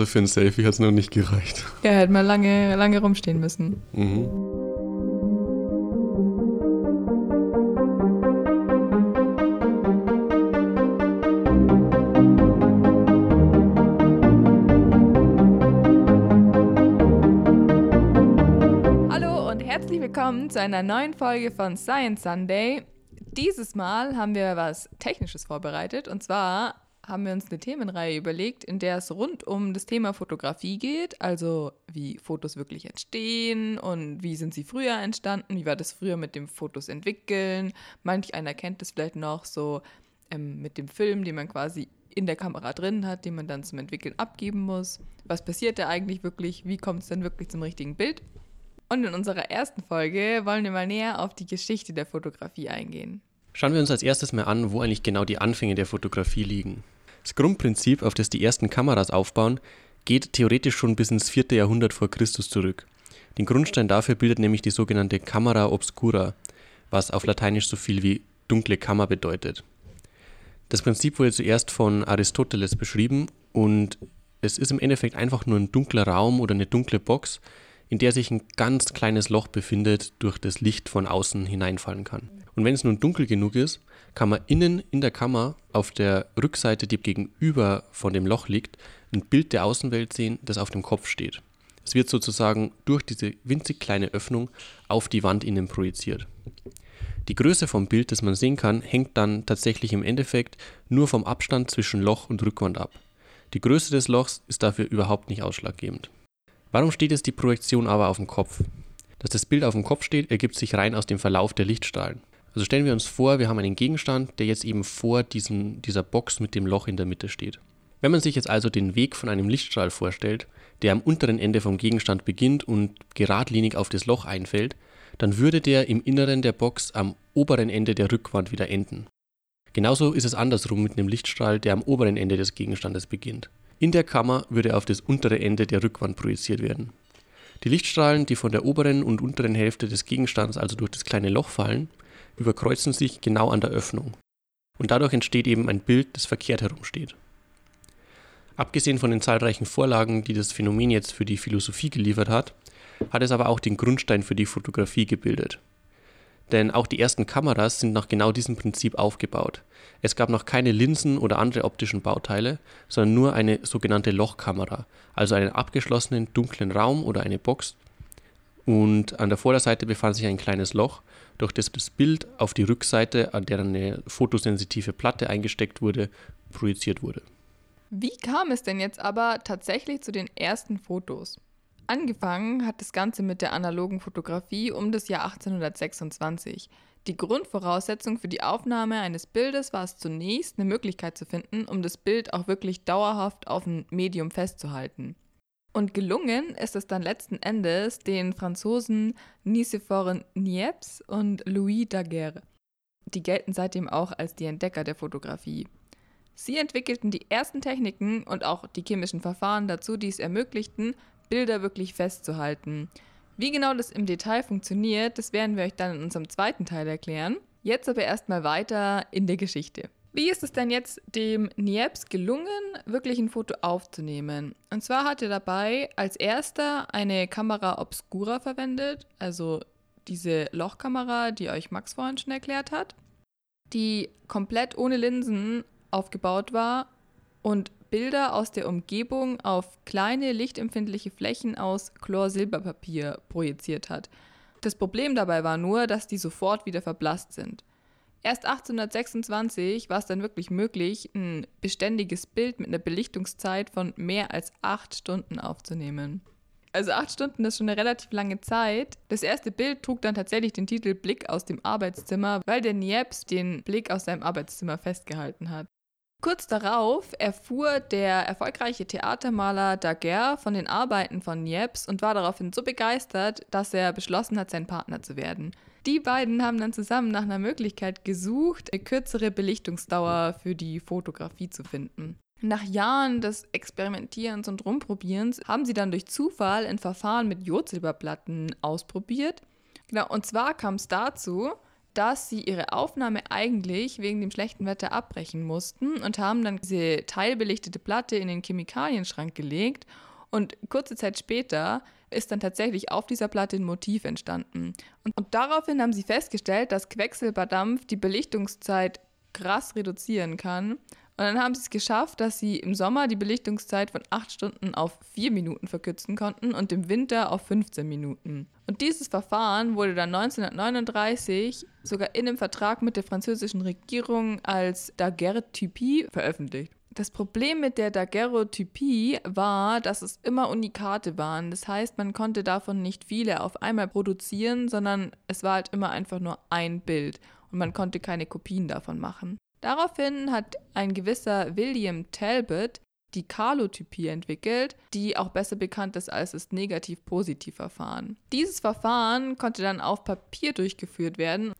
Also für ein Selfie hat es noch nicht gereicht. Ja, hätte man lange, lange rumstehen müssen. Mhm. Hallo und herzlich willkommen zu einer neuen Folge von Science Sunday. Dieses Mal haben wir was Technisches vorbereitet und zwar haben wir uns eine Themenreihe überlegt, in der es rund um das Thema Fotografie geht, also wie Fotos wirklich entstehen und wie sind sie früher entstanden, wie war das früher mit dem Fotos entwickeln. Manch einer kennt das vielleicht noch so ähm, mit dem Film, den man quasi in der Kamera drin hat, den man dann zum Entwickeln abgeben muss. Was passiert da eigentlich wirklich? Wie kommt es dann wirklich zum richtigen Bild? Und in unserer ersten Folge wollen wir mal näher auf die Geschichte der Fotografie eingehen. Schauen wir uns als erstes mal an, wo eigentlich genau die Anfänge der Fotografie liegen. Das Grundprinzip, auf das die ersten Kameras aufbauen, geht theoretisch schon bis ins 4. Jahrhundert vor Christus zurück. Den Grundstein dafür bildet nämlich die sogenannte Camera obscura, was auf Lateinisch so viel wie dunkle Kammer bedeutet. Das Prinzip wurde zuerst von Aristoteles beschrieben und es ist im Endeffekt einfach nur ein dunkler Raum oder eine dunkle Box, in der sich ein ganz kleines Loch befindet, durch das Licht von außen hineinfallen kann. Und wenn es nun dunkel genug ist, kann man innen in der Kammer auf der Rückseite, die gegenüber von dem Loch liegt, ein Bild der Außenwelt sehen, das auf dem Kopf steht. Es wird sozusagen durch diese winzig kleine Öffnung auf die Wand innen projiziert. Die Größe vom Bild, das man sehen kann, hängt dann tatsächlich im Endeffekt nur vom Abstand zwischen Loch und Rückwand ab. Die Größe des Lochs ist dafür überhaupt nicht ausschlaggebend. Warum steht jetzt die Projektion aber auf dem Kopf? Dass das Bild auf dem Kopf steht, ergibt sich rein aus dem Verlauf der Lichtstrahlen. Also stellen wir uns vor, wir haben einen Gegenstand, der jetzt eben vor diesem, dieser Box mit dem Loch in der Mitte steht. Wenn man sich jetzt also den Weg von einem Lichtstrahl vorstellt, der am unteren Ende vom Gegenstand beginnt und geradlinig auf das Loch einfällt, dann würde der im Inneren der Box am oberen Ende der Rückwand wieder enden. Genauso ist es andersrum mit einem Lichtstrahl, der am oberen Ende des Gegenstandes beginnt. In der Kammer würde auf das untere Ende der Rückwand projiziert werden. Die Lichtstrahlen, die von der oberen und unteren Hälfte des Gegenstands also durch das kleine Loch fallen, überkreuzen sich genau an der Öffnung. Und dadurch entsteht eben ein Bild, das verkehrt herumsteht. Abgesehen von den zahlreichen Vorlagen, die das Phänomen jetzt für die Philosophie geliefert hat, hat es aber auch den Grundstein für die Fotografie gebildet. Denn auch die ersten Kameras sind nach genau diesem Prinzip aufgebaut. Es gab noch keine Linsen oder andere optischen Bauteile, sondern nur eine sogenannte Lochkamera, also einen abgeschlossenen dunklen Raum oder eine Box. Und an der Vorderseite befand sich ein kleines Loch, durch das das Bild auf die Rückseite, an der eine fotosensitive Platte eingesteckt wurde, projiziert wurde. Wie kam es denn jetzt aber tatsächlich zu den ersten Fotos? Angefangen hat das Ganze mit der analogen Fotografie um das Jahr 1826. Die Grundvoraussetzung für die Aufnahme eines Bildes war es zunächst, eine Möglichkeit zu finden, um das Bild auch wirklich dauerhaft auf ein Medium festzuhalten. Und gelungen ist es dann letzten Endes den Franzosen Nicéphore Niepce und Louis Daguerre. Die gelten seitdem auch als die Entdecker der Fotografie. Sie entwickelten die ersten Techniken und auch die chemischen Verfahren dazu, die es ermöglichten, Bilder wirklich festzuhalten. Wie genau das im Detail funktioniert, das werden wir euch dann in unserem zweiten Teil erklären. Jetzt aber erstmal weiter in der Geschichte. Wie ist es denn jetzt dem Niepce gelungen, wirklich ein Foto aufzunehmen? Und zwar hat er dabei als erster eine Kamera obscura verwendet, also diese Lochkamera, die euch Max vorhin schon erklärt hat, die komplett ohne Linsen aufgebaut war und Bilder aus der Umgebung auf kleine lichtempfindliche Flächen aus Chlorsilberpapier projiziert hat. Das Problem dabei war nur, dass die sofort wieder verblasst sind. Erst 1826 war es dann wirklich möglich, ein beständiges Bild mit einer Belichtungszeit von mehr als acht Stunden aufzunehmen. Also acht Stunden ist schon eine relativ lange Zeit. Das erste Bild trug dann tatsächlich den Titel Blick aus dem Arbeitszimmer, weil der Niepce den Blick aus seinem Arbeitszimmer festgehalten hat. Kurz darauf erfuhr der erfolgreiche Theatermaler Daguerre von den Arbeiten von Niepce und war daraufhin so begeistert, dass er beschlossen hat, sein Partner zu werden. Die beiden haben dann zusammen nach einer Möglichkeit gesucht, eine kürzere Belichtungsdauer für die Fotografie zu finden. Nach Jahren des Experimentierens und Rumprobierens haben sie dann durch Zufall ein Verfahren mit Jodsilberplatten ausprobiert. Genau, und zwar kam es dazu, dass sie ihre Aufnahme eigentlich wegen dem schlechten Wetter abbrechen mussten und haben dann diese teilbelichtete Platte in den Chemikalienschrank gelegt und kurze Zeit später ist dann tatsächlich auf dieser Platte ein Motiv entstanden. Und, und daraufhin haben sie festgestellt, dass Quecksilberdampf die Belichtungszeit krass reduzieren kann. Und dann haben sie es geschafft, dass sie im Sommer die Belichtungszeit von 8 Stunden auf 4 Minuten verkürzen konnten und im Winter auf 15 Minuten. Und dieses Verfahren wurde dann 1939 sogar in einem Vertrag mit der französischen Regierung als Daguerreotypie veröffentlicht. Das Problem mit der Daguerreotypie war, dass es immer Unikate waren. Das heißt, man konnte davon nicht viele auf einmal produzieren, sondern es war halt immer einfach nur ein Bild und man konnte keine Kopien davon machen. Daraufhin hat ein gewisser William Talbot die Kalotypie entwickelt, die auch besser bekannt ist als das Negativ-Positiv-Verfahren. Dieses Verfahren konnte dann auf Papier durchgeführt werden.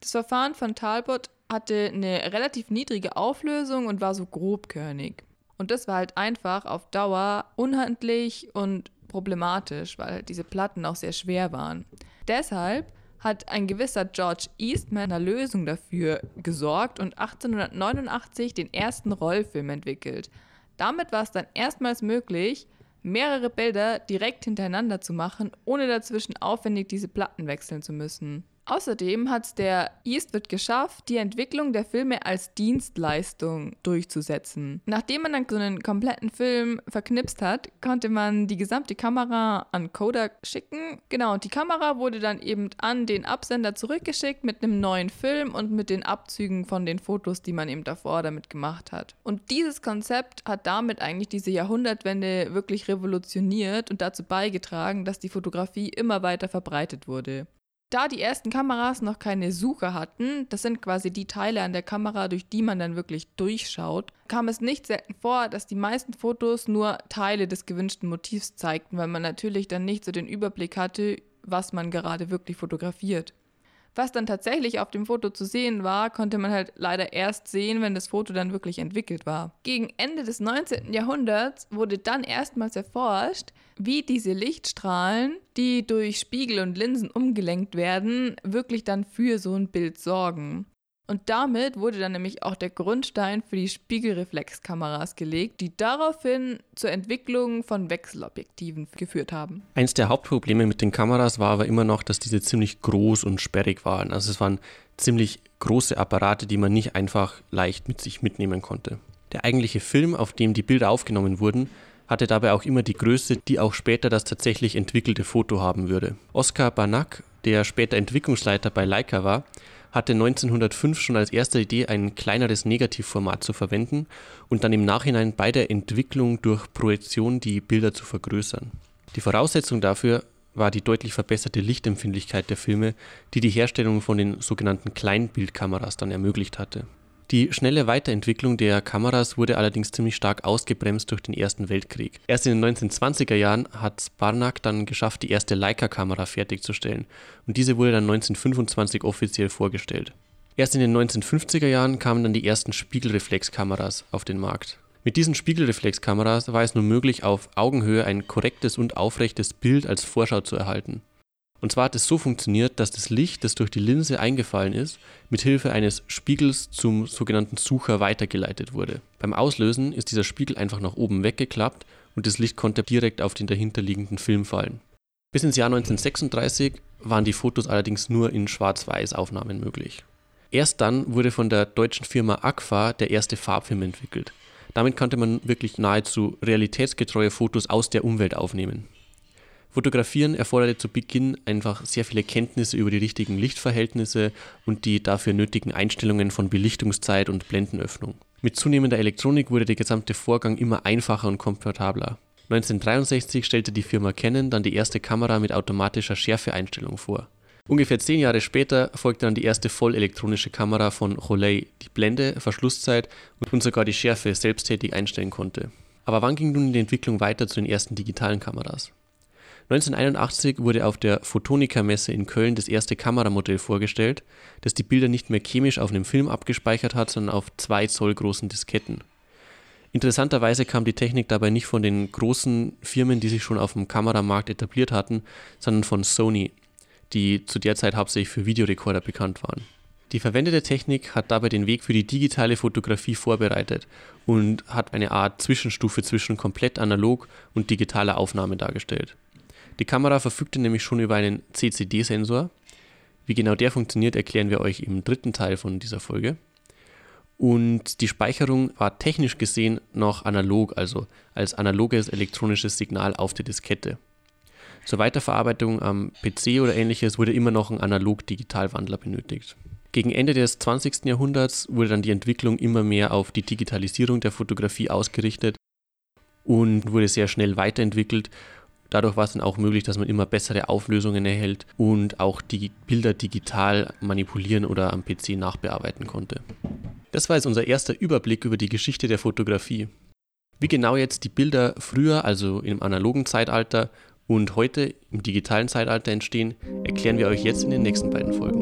Das Verfahren von Talbot hatte eine relativ niedrige Auflösung und war so grobkörnig. Und das war halt einfach auf Dauer unhandlich und problematisch, weil diese Platten auch sehr schwer waren. Deshalb hat ein gewisser George Eastman eine Lösung dafür gesorgt und 1889 den ersten Rollfilm entwickelt. Damit war es dann erstmals möglich, mehrere Bilder direkt hintereinander zu machen, ohne dazwischen aufwendig diese Platten wechseln zu müssen. Außerdem hat der Eastwood geschafft, die Entwicklung der Filme als Dienstleistung durchzusetzen. Nachdem man dann so einen kompletten Film verknipst hat, konnte man die gesamte Kamera an Kodak schicken. Genau, und die Kamera wurde dann eben an den Absender zurückgeschickt mit einem neuen Film und mit den Abzügen von den Fotos, die man eben davor damit gemacht hat. Und dieses Konzept hat damit eigentlich diese Jahrhundertwende wirklich revolutioniert und dazu beigetragen, dass die Fotografie immer weiter verbreitet wurde. Da die ersten Kameras noch keine Suche hatten, das sind quasi die Teile an der Kamera, durch die man dann wirklich durchschaut, kam es nicht selten vor, dass die meisten Fotos nur Teile des gewünschten Motivs zeigten, weil man natürlich dann nicht so den Überblick hatte, was man gerade wirklich fotografiert. Was dann tatsächlich auf dem Foto zu sehen war, konnte man halt leider erst sehen, wenn das Foto dann wirklich entwickelt war. Gegen Ende des 19. Jahrhunderts wurde dann erstmals erforscht, wie diese Lichtstrahlen, die durch Spiegel und Linsen umgelenkt werden, wirklich dann für so ein Bild sorgen. Und damit wurde dann nämlich auch der Grundstein für die Spiegelreflexkameras gelegt, die daraufhin zur Entwicklung von Wechselobjektiven geführt haben. Eins der Hauptprobleme mit den Kameras war aber immer noch, dass diese ziemlich groß und sperrig waren. Also es waren ziemlich große Apparate, die man nicht einfach leicht mit sich mitnehmen konnte. Der eigentliche Film, auf dem die Bilder aufgenommen wurden, hatte dabei auch immer die Größe, die auch später das tatsächlich entwickelte Foto haben würde. Oskar Banak, der später Entwicklungsleiter bei Leica war, hatte 1905 schon als erste Idee ein kleineres Negativformat zu verwenden und dann im Nachhinein bei der Entwicklung durch Projektion die Bilder zu vergrößern. Die Voraussetzung dafür war die deutlich verbesserte Lichtempfindlichkeit der Filme, die die Herstellung von den sogenannten Kleinbildkameras dann ermöglicht hatte die schnelle Weiterentwicklung der Kameras wurde allerdings ziemlich stark ausgebremst durch den Ersten Weltkrieg. Erst in den 1920er Jahren hat Sparnak dann geschafft, die erste Leica-Kamera fertigzustellen und diese wurde dann 1925 offiziell vorgestellt. Erst in den 1950er Jahren kamen dann die ersten Spiegelreflexkameras auf den Markt. Mit diesen Spiegelreflexkameras war es nun möglich, auf Augenhöhe ein korrektes und aufrechtes Bild als Vorschau zu erhalten. Und zwar hat es so funktioniert, dass das Licht, das durch die Linse eingefallen ist, mit Hilfe eines Spiegels zum sogenannten Sucher weitergeleitet wurde. Beim Auslösen ist dieser Spiegel einfach nach oben weggeklappt und das Licht konnte direkt auf den dahinterliegenden Film fallen. Bis ins Jahr 1936 waren die Fotos allerdings nur in Schwarz-Weiß-Aufnahmen möglich. Erst dann wurde von der deutschen Firma Agfa der erste Farbfilm entwickelt. Damit konnte man wirklich nahezu realitätsgetreue Fotos aus der Umwelt aufnehmen. Fotografieren erforderte zu Beginn einfach sehr viele Kenntnisse über die richtigen Lichtverhältnisse und die dafür nötigen Einstellungen von Belichtungszeit und Blendenöffnung. Mit zunehmender Elektronik wurde der gesamte Vorgang immer einfacher und komfortabler. 1963 stellte die Firma Canon dann die erste Kamera mit automatischer Schärfeeinstellung vor. Ungefähr zehn Jahre später folgte dann die erste vollelektronische Kamera von Rolei, die Blende, Verschlusszeit und sogar die Schärfe selbsttätig einstellen konnte. Aber wann ging nun die Entwicklung weiter zu den ersten digitalen Kameras? 1981 wurde auf der Photonica-Messe in Köln das erste Kameramodell vorgestellt, das die Bilder nicht mehr chemisch auf einem Film abgespeichert hat, sondern auf zwei Zoll großen Disketten. Interessanterweise kam die Technik dabei nicht von den großen Firmen, die sich schon auf dem Kameramarkt etabliert hatten, sondern von Sony. die zu der Zeit hauptsächlich für Videorekorder bekannt waren. Die verwendete Technik hat dabei den Weg für die digitale Fotografie vorbereitet und hat eine Art Zwischenstufe zwischen komplett analog und digitaler Aufnahme dargestellt. Die Kamera verfügte nämlich schon über einen CCD-Sensor. Wie genau der funktioniert, erklären wir euch im dritten Teil von dieser Folge. Und die Speicherung war technisch gesehen noch analog, also als analoges elektronisches Signal auf der Diskette. Zur Weiterverarbeitung am PC oder ähnliches wurde immer noch ein Analog-Digital-Wandler benötigt. Gegen Ende des 20. Jahrhunderts wurde dann die Entwicklung immer mehr auf die Digitalisierung der Fotografie ausgerichtet und wurde sehr schnell weiterentwickelt. Dadurch war es dann auch möglich, dass man immer bessere Auflösungen erhält und auch die Bilder digital manipulieren oder am PC nachbearbeiten konnte. Das war jetzt unser erster Überblick über die Geschichte der Fotografie. Wie genau jetzt die Bilder früher, also im analogen Zeitalter und heute im digitalen Zeitalter entstehen, erklären wir euch jetzt in den nächsten beiden Folgen.